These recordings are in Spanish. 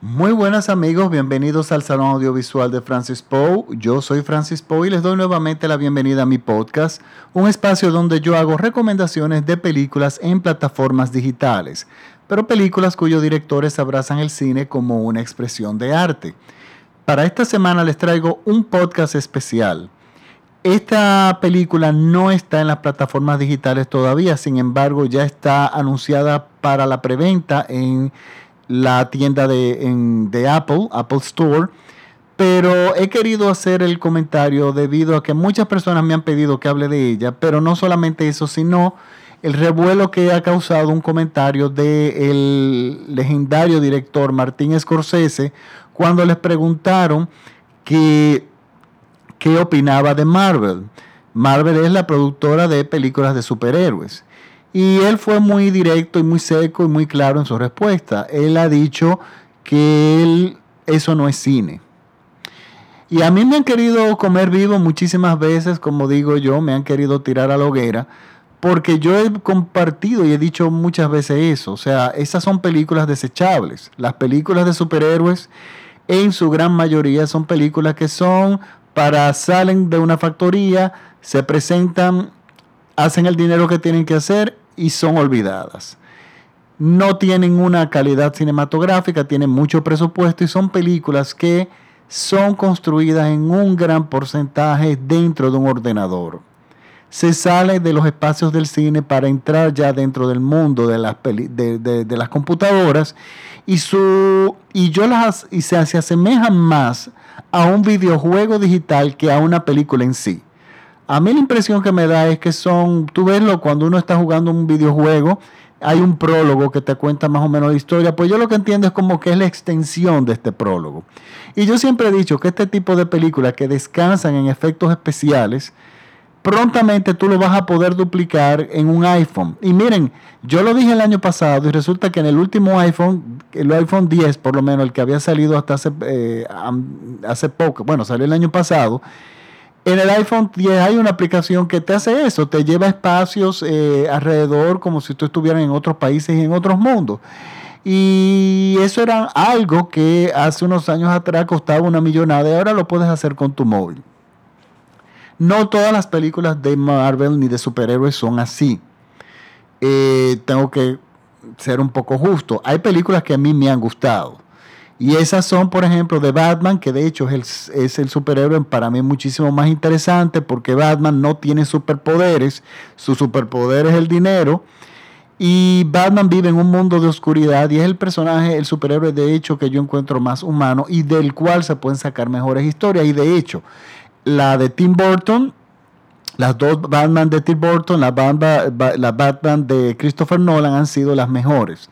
Muy buenas amigos, bienvenidos al Salón Audiovisual de Francis Poe. Yo soy Francis Poe y les doy nuevamente la bienvenida a mi podcast, un espacio donde yo hago recomendaciones de películas en plataformas digitales, pero películas cuyos directores abrazan el cine como una expresión de arte. Para esta semana les traigo un podcast especial. Esta película no está en las plataformas digitales todavía, sin embargo ya está anunciada para la preventa en la tienda de, Apple, Apple Store. Pero he querido hacer el comentario debido a que muchas personas me han pedido que hable de ella, pero no solamente eso, sino el revuelo que ha causado un comentario del legendario director Martín Scorsese cuando les preguntaron qué opinaba de Marvel. Marvel es la productora de películas de superhéroes. Y él fue muy directo y muy seco y muy claro en su respuesta. Él ha dicho que eso no es cine. Y a mí me han querido comer vivo muchísimas veces, como digo yo, me han querido tirar a la hoguera, porque yo he compartido y he dicho muchas veces eso. O sea, esas son películas desechables. Las películas de superhéroes, en su gran mayoría, son películas que son para, salen de una factoría, se presentan hacen el dinero que tienen que hacer y son olvidadas. No tienen una calidad cinematográfica, tienen mucho presupuesto y son películas que son construidas en un gran porcentaje dentro de un ordenador. Se sale de los espacios del cine para entrar ya dentro del mundo de las, de, las computadoras y, su, y, yo las, y se, se asemejan más a un videojuego digital que a una película en sí. A mí la impresión que me da es que son, tú verlo cuando uno está jugando un videojuego, hay un prólogo que te cuenta más o menos la historia, pues yo lo que entiendo es como que es la extensión de este prólogo. Y yo siempre he dicho que este tipo de películas que descansan en efectos especiales, prontamente tú lo vas a poder duplicar en un iPhone. Y miren, yo lo dije el año pasado y resulta que en el último iPhone, el iPhone 10 por lo menos, el que había salido hasta hace, eh, hace poco, bueno, salió el año pasado, en el iPhone 10 hay una aplicación que te hace eso, te lleva espacios eh, alrededor como si tú estuvieras en otros países y en otros mundos. Y eso era algo que hace unos años atrás costaba una millonada y ahora lo puedes hacer con tu móvil. No todas las películas de Marvel ni de superhéroes son así. Eh, tengo que ser un poco justo. Hay películas que a mí me han gustado. Y esas son, por ejemplo, de Batman, que de hecho es el, superhéroe para mí muchísimo más interesante porque Batman no tiene superpoderes, su superpoder es el dinero. Y Batman vive en un mundo de oscuridad y es el personaje, el superhéroe de hecho que yo encuentro más humano y del cual se pueden sacar mejores historias. Y de hecho, la de Tim Burton, las dos Batman de Tim Burton, la, la Batman de Christopher Nolan han sido las mejores.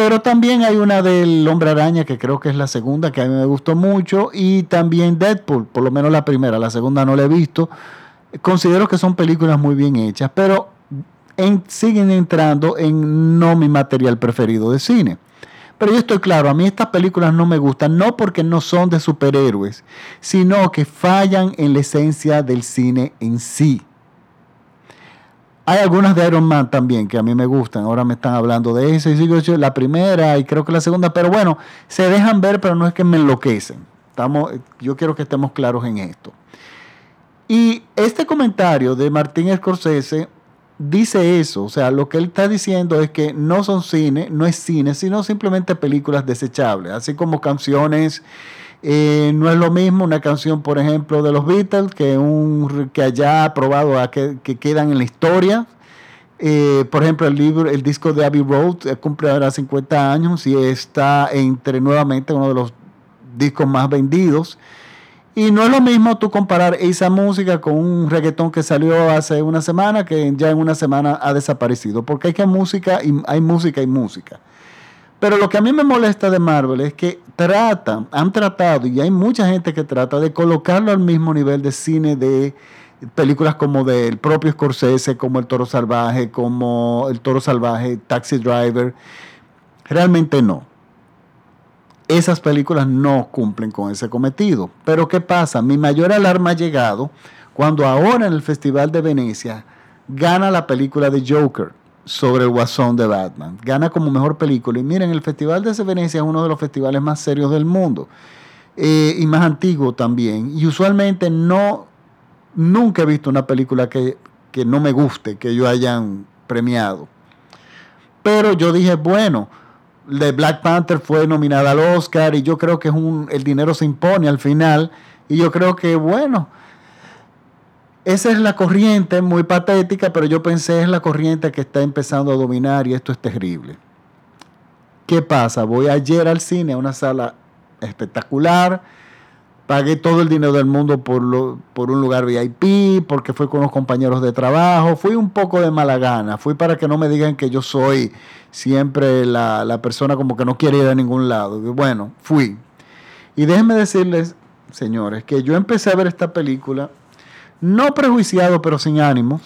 Pero también hay una del Hombre Araña, que creo que es la segunda, que a mí me gustó mucho, y también Deadpool, por lo menos la primera, la segunda no la he visto. Considero que son películas muy bien hechas, pero siguen entrando en no mi material preferido de cine. Pero yo estoy claro, a mí estas películas no me gustan, no porque no son de superhéroes, sino que fallan en la esencia del cine en sí. Hay algunas de Iron Man también que a mí me gustan. Ahora me están hablando de eso. Y la primera y creo que la segunda. Pero bueno, se dejan ver, pero no es que me enloquecen. Estamos, yo quiero que estemos claros en esto. Y este comentario de Martín Scorsese dice eso. O sea, lo que él está diciendo es que no son cine, no es cine, sino simplemente películas desechables. Así como canciones eh, no es lo mismo una canción, por ejemplo, de los Beatles que, un, que haya probado a que, quedan en la historia. Eh, por ejemplo, el libro, el disco de Abbey Road eh, cumple ahora 50 años y está entre nuevamente uno de los discos más vendidos. Y no es lo mismo tú comparar esa música con un reggaetón que salió hace una semana que ya en una semana ha desaparecido. Porque hay que música y hay música y música. Pero lo que a mí me molesta de Marvel es que tratan, han tratado, y hay mucha gente que trata de colocarlo al mismo nivel de cine de películas como del propio Scorsese, como El Toro Salvaje, como El Toro Salvaje, Taxi Driver. Realmente no. Esas películas no cumplen con ese cometido. Pero ¿qué pasa? Mi mayor alarma ha llegado cuando ahora en el Festival de Venecia gana la película de Joker sobre el Guasón de Batman. Gana como mejor película. Y miren, el Festival de Venecia es uno de los festivales más serios del mundo. Eh, y más antiguo también. Y usualmente no, nunca he visto una película que, que no me guste, que ellos hayan premiado. Pero yo dije, bueno, de Black Panther fue nominada al Oscar y yo creo que es un, el dinero se impone al final. Y yo creo que, bueno, esa es la corriente muy patética, pero yo pensé es la corriente que está empezando a dominar y esto es terrible. ¿Qué pasa? Voy ayer al cine, a una sala espectacular, pagué todo el dinero del mundo por, lo, por un lugar VIP, porque fui con los compañeros de trabajo, fui un poco de mala gana, fui para que no me digan que yo soy siempre la, la persona como que no quiere ir a ningún lado. Bueno, fui. Y déjenme decirles, señores, que yo empecé a ver esta película no prejuiciado, pero sin ánimos.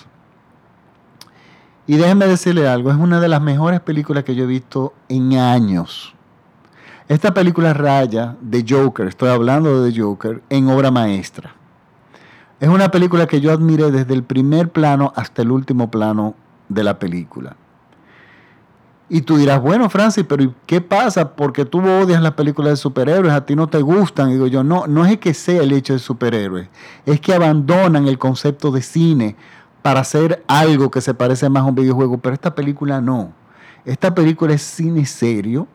Y déjenme decirle algo, es una de las mejores películas que yo he visto en años. Esta película raya de Joker, estoy hablando de Joker, en obra maestra. Es una película que yo admiré desde el primer plano hasta el último plano de la película. Y tú dirás, bueno, Francis, pero ¿qué pasa? Porque tú odias las películas de superhéroes, a ti no te gustan. Y digo yo, no, no es que sea el hecho de superhéroes, es que abandonan el concepto de cine para hacer algo que se parece más a un videojuego. Pero esta película no. Esta película es cine serio,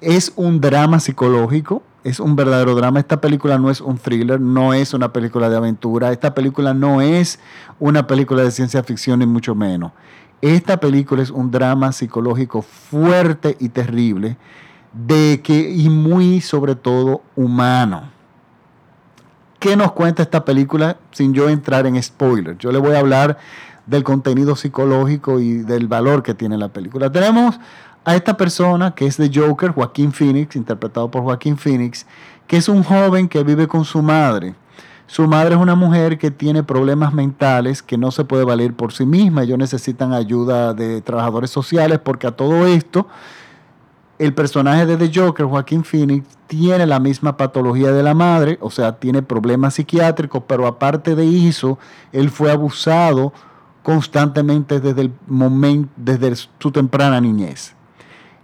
es un drama psicológico, es un verdadero drama. Esta película no es un thriller, no es una película de aventura, esta película no es una película de ciencia ficción, ni mucho menos. Esta película es un drama psicológico fuerte y terrible de que y muy sobre todo humano. ¿Qué nos cuenta esta película sin yo entrar en spoilers? Yo le voy a hablar del contenido psicológico y del valor que tiene la película. Tenemos a esta persona que es de Joker, Joaquín Phoenix, interpretado por Joaquín Phoenix, que es un joven que vive con su madre. Su madre es una mujer que tiene problemas mentales, que no se puede valer por sí misma. Ellos necesitan ayuda de trabajadores sociales porque a todo esto, el personaje de The Joker, Joaquín Phoenix, tiene la misma patología de la madre, o sea, tiene problemas psiquiátricos, pero aparte de eso, él fue abusado constantemente desde el momento, desde su temprana niñez.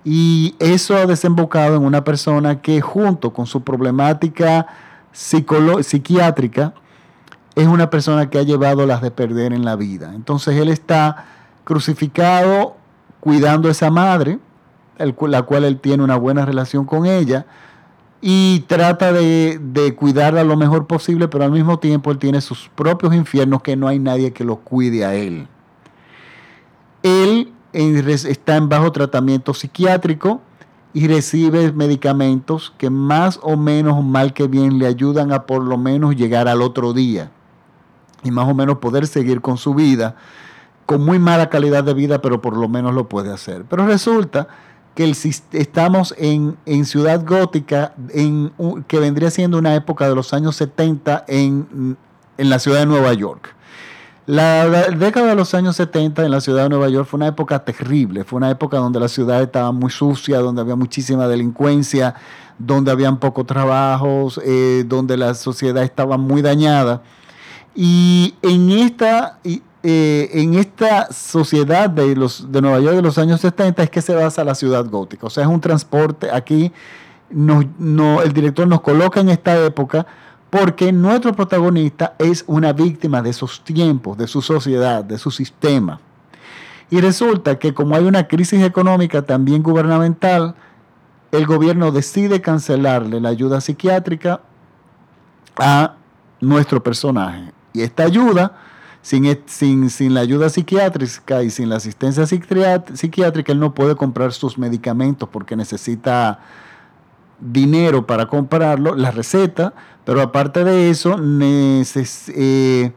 Y eso ha desembocado en una persona que junto con su problemática psiquiátrica, es una persona que ha llevado las de perder en la vida. Entonces él está crucificado cuidando a esa madre, la cual él tiene una buena relación con ella, y trata de, de, cuidarla lo mejor posible, pero al mismo tiempo él tiene sus propios infiernos que no hay nadie que lo cuide a él. Él está en bajo tratamiento psiquiátrico, y recibe medicamentos que más o menos mal que bien le ayudan a por lo menos llegar al otro día y más o menos poder seguir con su vida con muy mala calidad de vida, pero por lo menos lo puede hacer. Pero resulta que estamos en, en, Ciudad Gótica, en, que vendría siendo una época de los años 70 en, en la ciudad de Nueva York. La, década de los años 70 en la ciudad de Nueva York fue una época terrible, fue una época donde la ciudad estaba muy sucia, donde había muchísima delincuencia, donde habían pocos trabajos, eh, donde la sociedad estaba muy dañada. Y en esta, eh, en esta sociedad de, los, de Nueva York de los años 70 es que se basa la ciudad gótica. O sea, es un transporte, aquí no, el director nos coloca en esta época porque nuestro protagonista es una víctima de esos tiempos, de su sociedad, de su sistema. Y resulta que como hay una crisis económica también gubernamental, el gobierno decide cancelarle la ayuda psiquiátrica a nuestro personaje. Y esta ayuda, sin, la ayuda psiquiátrica y sin la asistencia psiquiátrica, él no puede comprar sus medicamentos porque necesita dinero para comprarlo, la receta, pero aparte de eso, eh,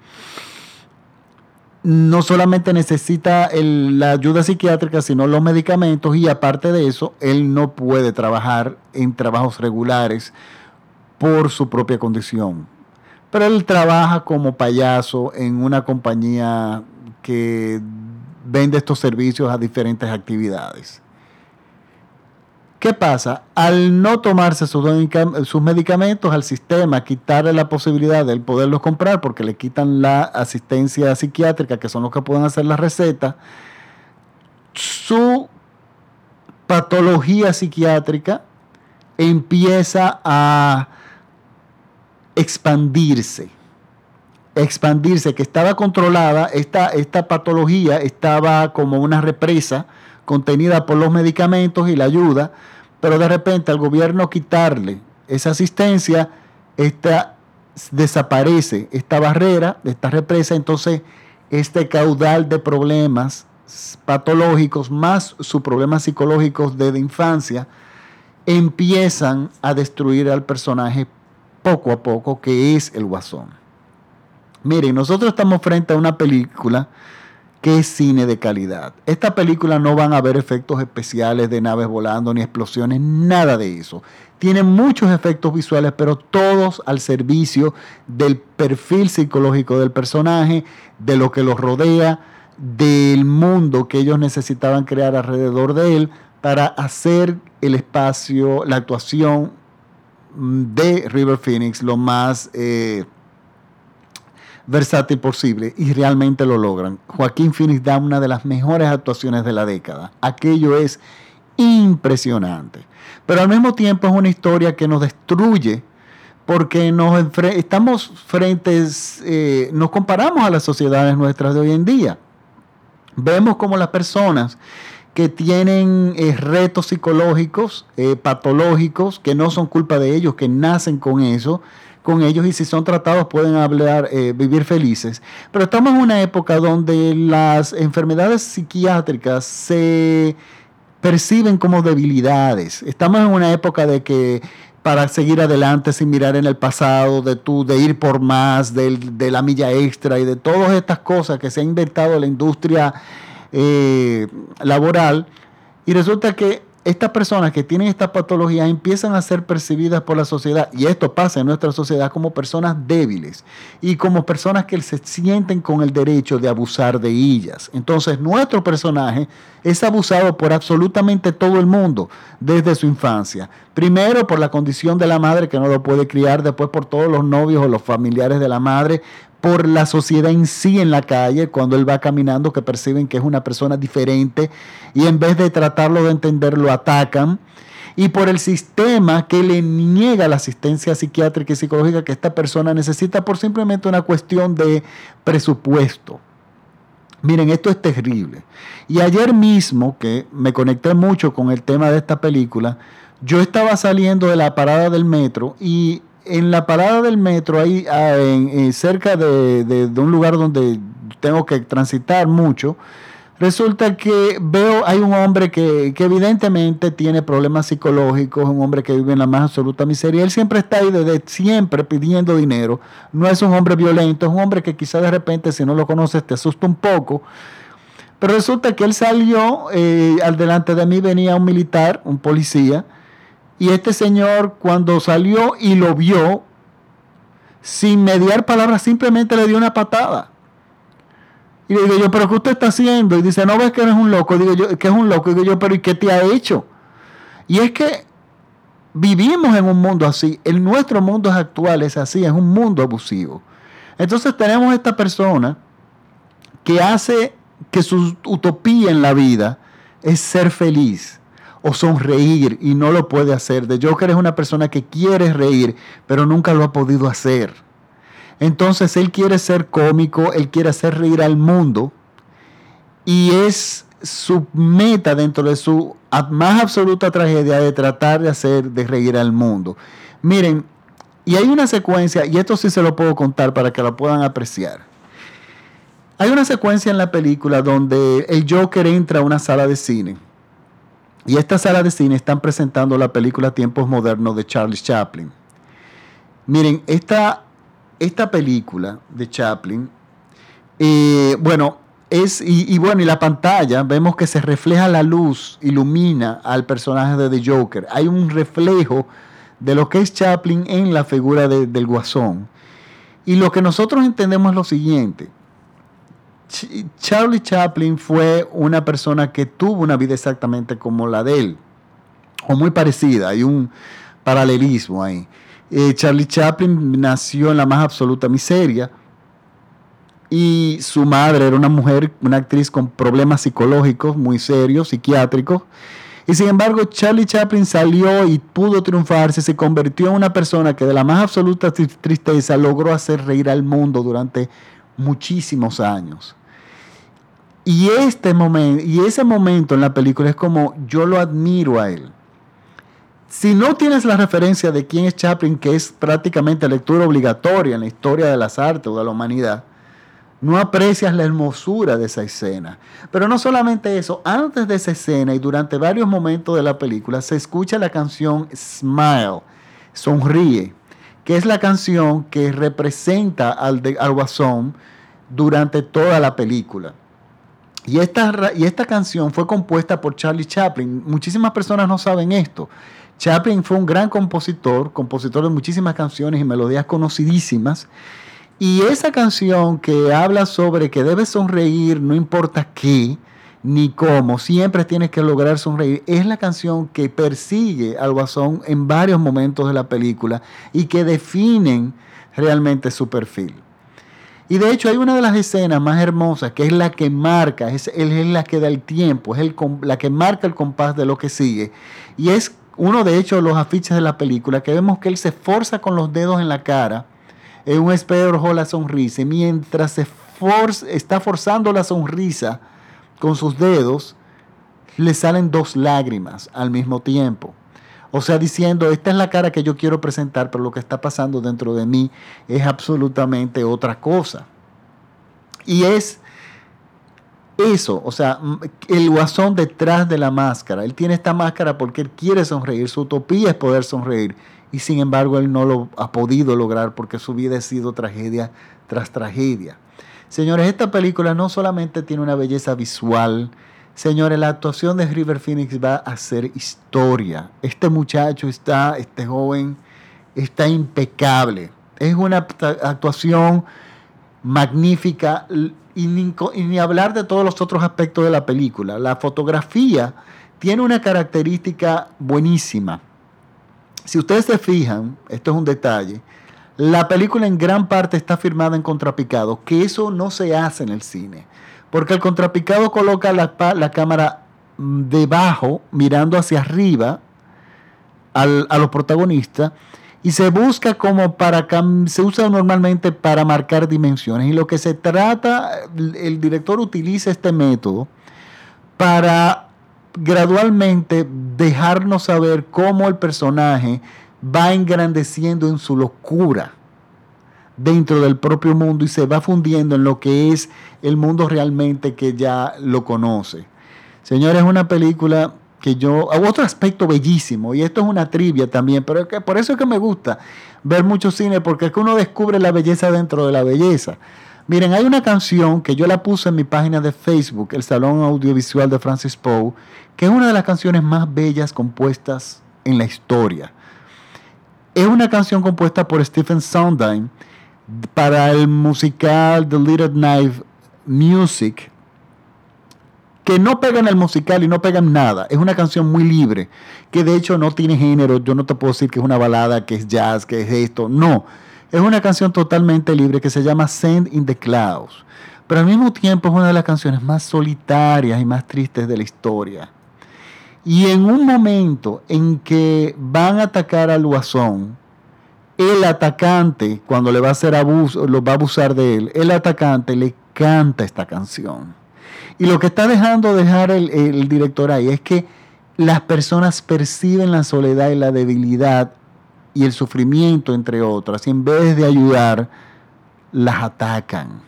no solamente necesita la ayuda psiquiátrica, sino los medicamentos y aparte de eso, él no puede trabajar en trabajos regulares por su propia condición. Pero él trabaja como payaso en una compañía que vende estos servicios a diferentes actividades. ¿Qué pasa? Al no tomarse sus, medicamentos al sistema, quitarle la posibilidad de poderlos comprar porque le quitan la asistencia psiquiátrica, que son los que pueden hacer la receta, su patología psiquiátrica empieza a expandirse. Expandirse, que estaba controlada, esta, esta patología estaba como una represa contenida por los medicamentos y la ayuda, pero de repente al gobierno quitarle esa asistencia, esta desaparece esta barrera, esta represa, entonces este caudal de problemas patológicos más sus problemas psicológicos de infancia empiezan a destruir al personaje poco a poco, que es el guasón. Miren, nosotros estamos frente a una película es cine de calidad. Esta película no van a haber efectos especiales de naves volando ni explosiones, nada de eso. Tiene muchos efectos visuales, pero todos al servicio del perfil psicológico del personaje, de lo que los rodea, del mundo que ellos necesitaban crear alrededor de él para hacer el espacio, la actuación de River Phoenix lo más eh, versátil posible y realmente lo logran. Joaquín Phoenix da una de las mejores actuaciones de la década. Aquello es impresionante. Pero al mismo tiempo es una historia que nos destruye porque nos estamos frentes, eh, nos comparamos a las sociedades nuestras de hoy en día. Vemos como las personas que tienen eh, retos psicológicos, eh, patológicos, que no son culpa de ellos, que nacen con eso, con ellos y si son tratados pueden hablar, eh, vivir felices. Pero estamos en una época donde las enfermedades psiquiátricas se perciben como debilidades. Estamos en una época de que para seguir adelante sin mirar en el pasado, de tú, de ir por más, de, de la milla extra y de todas estas cosas que se ha inventado la industria eh, laboral. Y resulta que estas personas que tienen esta patología empiezan a ser percibidas por la sociedad, y esto pasa en nuestra sociedad como personas débiles y como personas que se sienten con el derecho de abusar de ellas. Entonces nuestro personaje es abusado por absolutamente todo el mundo desde su infancia. Primero por la condición de la madre que no lo puede criar, después por todos los novios o los familiares de la madre, por la sociedad en sí en la calle, cuando él va caminando, que perciben que es una persona diferente y en vez de tratarlo de entender, lo atacan. Y por el sistema que le niega la asistencia psiquiátrica y psicológica que esta persona necesita por simplemente una cuestión de presupuesto. Miren, esto es terrible. Y ayer mismo, que me conecté mucho con el tema de esta película, yo estaba saliendo de la parada del metro y en la parada del metro, ahí ah, en, cerca de, un lugar donde tengo que transitar mucho, resulta que veo, hay un hombre que, evidentemente tiene problemas psicológicos, un hombre que vive en la más absoluta miseria. Él siempre está ahí siempre pidiendo dinero. No es un hombre violento, es un hombre que quizá de repente si no lo conoces te asusta un poco. Pero resulta que él salió, eh, al delante de mí venía un militar, un policía, y este señor cuando salió y lo vio, sin mediar palabras, simplemente le dio una patada. Y le digo yo, pero ¿qué usted está haciendo? Y dice, no ves que eres un loco. Digo yo, que es un loco. Digo yo, pero ¿y qué te ha hecho? Y es que vivimos en un mundo así. El nuestro mundo actual es así, es un mundo abusivo. Entonces tenemos esta persona que hace que su utopía en la vida es ser feliz o sonreír y no lo puede hacer. De Joker es una persona que quiere reír, pero nunca lo ha podido hacer. Entonces él quiere ser cómico, él quiere hacer reír al mundo y es su meta dentro de su más absoluta tragedia de tratar de hacer de reír al mundo. Miren, y hay una secuencia, y esto sí se lo puedo contar para que lo puedan apreciar. Hay una secuencia en la película donde el Joker entra a una sala de cine y esta sala de cine están presentando la película Tiempos Modernos de Charles Chaplin. Miren, esta, esta película de Chaplin, eh, bueno, es, y, bueno, y la pantalla, vemos que se refleja la luz, ilumina al personaje de The Joker. Hay un reflejo de lo que es Chaplin en la figura del guasón. Y lo que nosotros entendemos es lo siguiente. Charlie Chaplin fue una persona que tuvo una vida exactamente como la de él, o muy parecida, hay un paralelismo ahí. Eh, Charlie Chaplin nació en la más absoluta miseria, y su madre era una mujer, una actriz con problemas psicológicos muy serios, psiquiátricos. Y sin embargo, Charlie Chaplin salió y pudo triunfarse, se convirtió en una persona que de la más absoluta tristeza logró hacer reír al mundo durante muchísimos años. Y este momento, y ese momento en la película es como yo lo admiro a él. Si no tienes la referencia de quién es Chaplin, que es prácticamente lectura obligatoria en la historia de las artes o de la humanidad, no aprecias la hermosura de esa escena. Pero no solamente eso, antes de esa escena y durante varios momentos de la película se escucha la canción Smile, Sonríe, que es la canción que representa al, al guasón durante toda la película. Y esta, y esta canción fue compuesta por Charlie Chaplin. Muchísimas personas no saben esto. Chaplin fue un gran compositor, compositor de muchísimas canciones y melodías conocidísimas. Y esa canción que habla sobre que debes sonreír, no importa qué ni cómo, siempre tienes que lograr sonreír, es la canción que persigue al guasón en varios momentos de la película y que definen realmente su perfil. Y de hecho hay una de las escenas más hermosas que es la que marca, es, la que da el tiempo, es la que marca el compás de lo que sigue. Y es uno de hecho los afiches de la película que vemos que él se esforza con los dedos en la cara en un espejo la sonrisa. Y mientras se está forzando la sonrisa con sus dedos, le salen dos lágrimas al mismo tiempo. O sea, diciendo, esta es la cara que yo quiero presentar, pero lo que está pasando dentro de mí es absolutamente otra cosa. Y es eso, o sea, el guasón detrás de la máscara. Él tiene esta máscara porque él quiere sonreír, su utopía es poder sonreír. Y sin embargo, él no lo ha podido lograr porque su vida ha sido tragedia tras tragedia. Señores, esta película no solamente tiene una belleza visual, Señores, la actuación de River Phoenix va a ser historia. Este muchacho está, este joven, está impecable. Es una actuación magnífica y ni, hablar de todos los otros aspectos de la película. La fotografía tiene una característica buenísima. Si ustedes se fijan, esto es un detalle, la película en gran parte está firmada en contrapicado, que eso no se hace en el cine. Porque el contrapicado coloca la, cámara debajo, mirando hacia arriba a los protagonistas, y se busca como para, se usa normalmente para marcar dimensiones. Y lo que se trata, el director utiliza este método para gradualmente dejarnos saber cómo el personaje va engrandeciendo en su locura dentro del propio mundo y se va fundiendo en lo que es el mundo realmente que ya lo conoce. Señores, es una película que yo, otro aspecto bellísimo, y esto es una trivia también, pero que por eso es que me gusta ver mucho cine, porque es que uno descubre la belleza dentro de la belleza. Miren, hay una canción que yo la puse en mi página de Facebook, el Salón Audiovisual de Francis Poe, que es una de las canciones más bellas compuestas en la historia. Es una canción compuesta por Stephen Sondheim, para el musical The Little Knife Music, que no pegan el musical y no pegan nada. Es una canción muy libre, que de hecho no tiene género. Yo no te puedo decir que es una balada, que es jazz, que es esto. No, es una canción totalmente libre que se llama Send in the Clouds. Pero al mismo tiempo es una de las canciones más solitarias y más tristes de la historia. Y en un momento en que van a atacar al guasón, el atacante, cuando le va a hacer abuso, lo va a abusar de él, el atacante le canta esta canción. Y lo que está dejando dejar el, director ahí es que las personas perciben la soledad y la debilidad y el sufrimiento, entre otras, y en vez de ayudar, las atacan.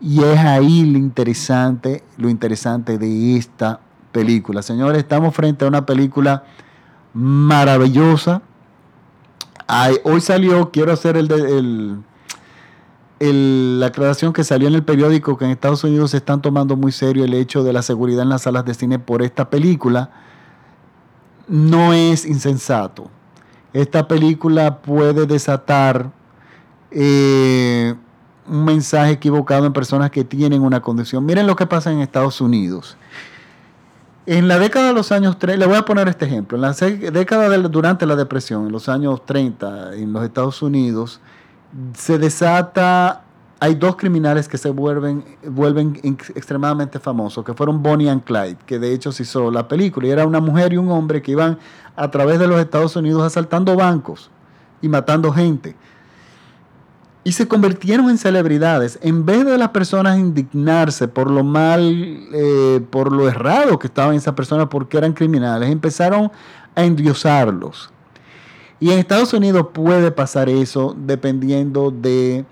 Y es ahí lo interesante, lo interesante de esta película. Señores, estamos frente a una película maravillosa, hoy salió, quiero hacer el, la aclaración que salió en el periódico que en Estados Unidos se están tomando muy serio el hecho de la seguridad en las salas de cine por esta película. No es insensato. Esta película puede desatar eh, un mensaje equivocado en personas que tienen una condición. Miren lo que pasa en Estados Unidos. En la década de los años 30, le voy a poner este ejemplo, en la década durante la depresión, en los años 30, en los Estados Unidos, se desata hay dos criminales que se vuelven, vuelven extremadamente famosos, que fueron Bonnie and Clyde, que de hecho se hizo la película, y era una mujer y un hombre que iban a través de los Estados Unidos asaltando bancos y matando gente. Y se convirtieron en celebridades. En vez de las personas indignarse por lo mal, eh, por lo errado que estaban esas personas porque eran criminales, empezaron a endiosarlos. Y en Estados Unidos puede pasar eso dependiendo de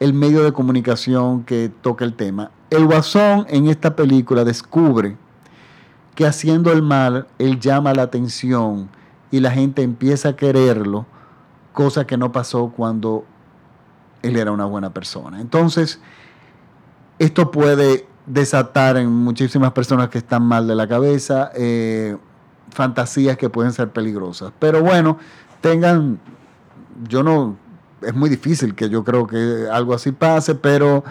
el medio de comunicación que toca el tema. El guasón en esta película descubre que haciendo el mal, él llama la atención y la gente empieza a quererlo, cosa que no pasó cuando él era una buena persona. Entonces, esto puede desatar en muchísimas personas que están mal de la cabeza eh, fantasías que pueden ser peligrosas. Pero bueno, tengan, yo no, es muy difícil que yo creo que algo así pase, pero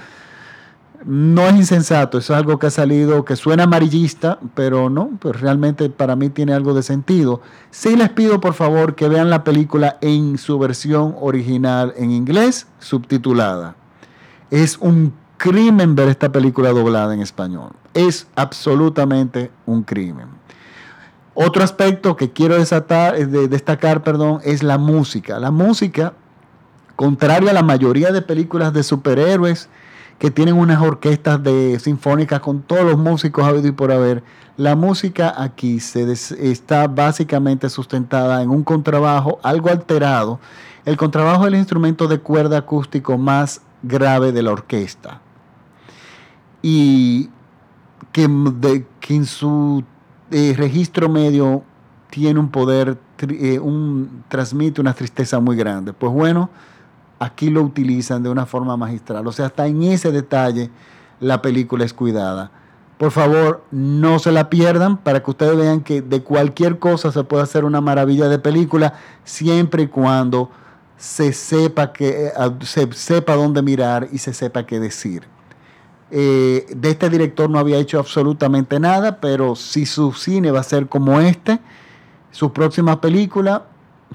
no es insensato, eso es algo que ha salido, que suena amarillista, pero no, pues realmente para mí tiene algo de sentido. Sí les pido por favor que vean la película en su versión original en inglés, subtitulada. Es un crimen ver esta película doblada en español. Es absolutamente un crimen. Otro aspecto que quiero desatar, eh, destacar perdón, es la música. La música Contrario a la mayoría de películas de superhéroes que tienen unas orquestas de sinfónicas con todos los músicos habido y por haber, la música aquí se está básicamente sustentada en un contrabajo algo alterado. El contrabajo es el instrumento de cuerda acústico más grave de la orquesta. Y que, en su eh, registro medio tiene un poder, eh, transmite una tristeza muy grande. Pues bueno, aquí lo utilizan de una forma magistral. O sea, hasta en ese detalle la película es cuidada. Por favor, no se la pierdan para que ustedes vean que de cualquier cosa se puede hacer una maravilla de película siempre y cuando se sepa, que, eh, se sepa dónde mirar y se sepa qué decir. Eh, de este director no había hecho absolutamente nada, pero si su cine va a ser como este, su próxima película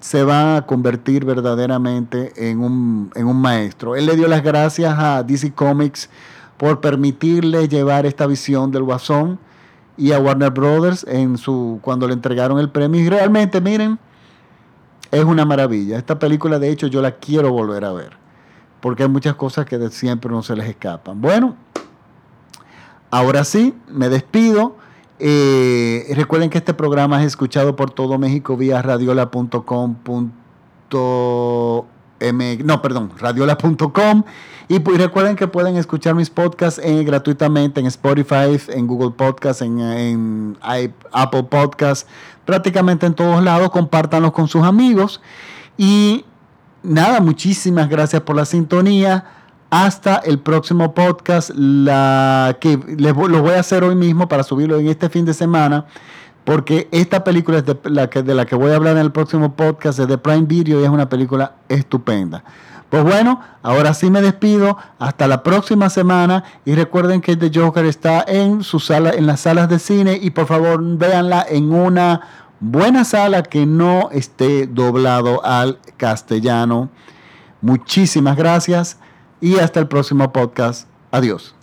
se va a convertir verdaderamente en un, maestro. Él le dio las gracias a DC Comics por permitirle llevar esta visión del Guasón y a Warner Brothers en su cuando le entregaron el premio. Y realmente, miren, es una maravilla. Esta película, de hecho, yo la quiero volver a ver. Porque hay muchas cosas que de siempre no se les escapan. Bueno, ahora sí, me despido. Eh, recuerden que este programa es escuchado por todo México vía radiola.com. No, perdón, radiola.com. Y pues recuerden que pueden escuchar mis podcasts gratuitamente en Spotify, en Google Podcasts, en, Apple Podcasts, prácticamente en todos lados. Compártanlos con sus amigos. Y nada, muchísimas gracias por la sintonía hasta el próximo podcast, la que les, lo voy a hacer hoy mismo para subirlo en este fin de semana, porque esta película es de la, que, de la que voy a hablar en el próximo podcast, es de Prime Video y es una película estupenda. Pues bueno, ahora sí me despido. Hasta la próxima semana. Y recuerden que The Joker está en su sala, en las salas de cine. Y por favor, véanla en una buena sala que no esté doblado al castellano. Muchísimas gracias y hasta el próximo podcast. Adiós.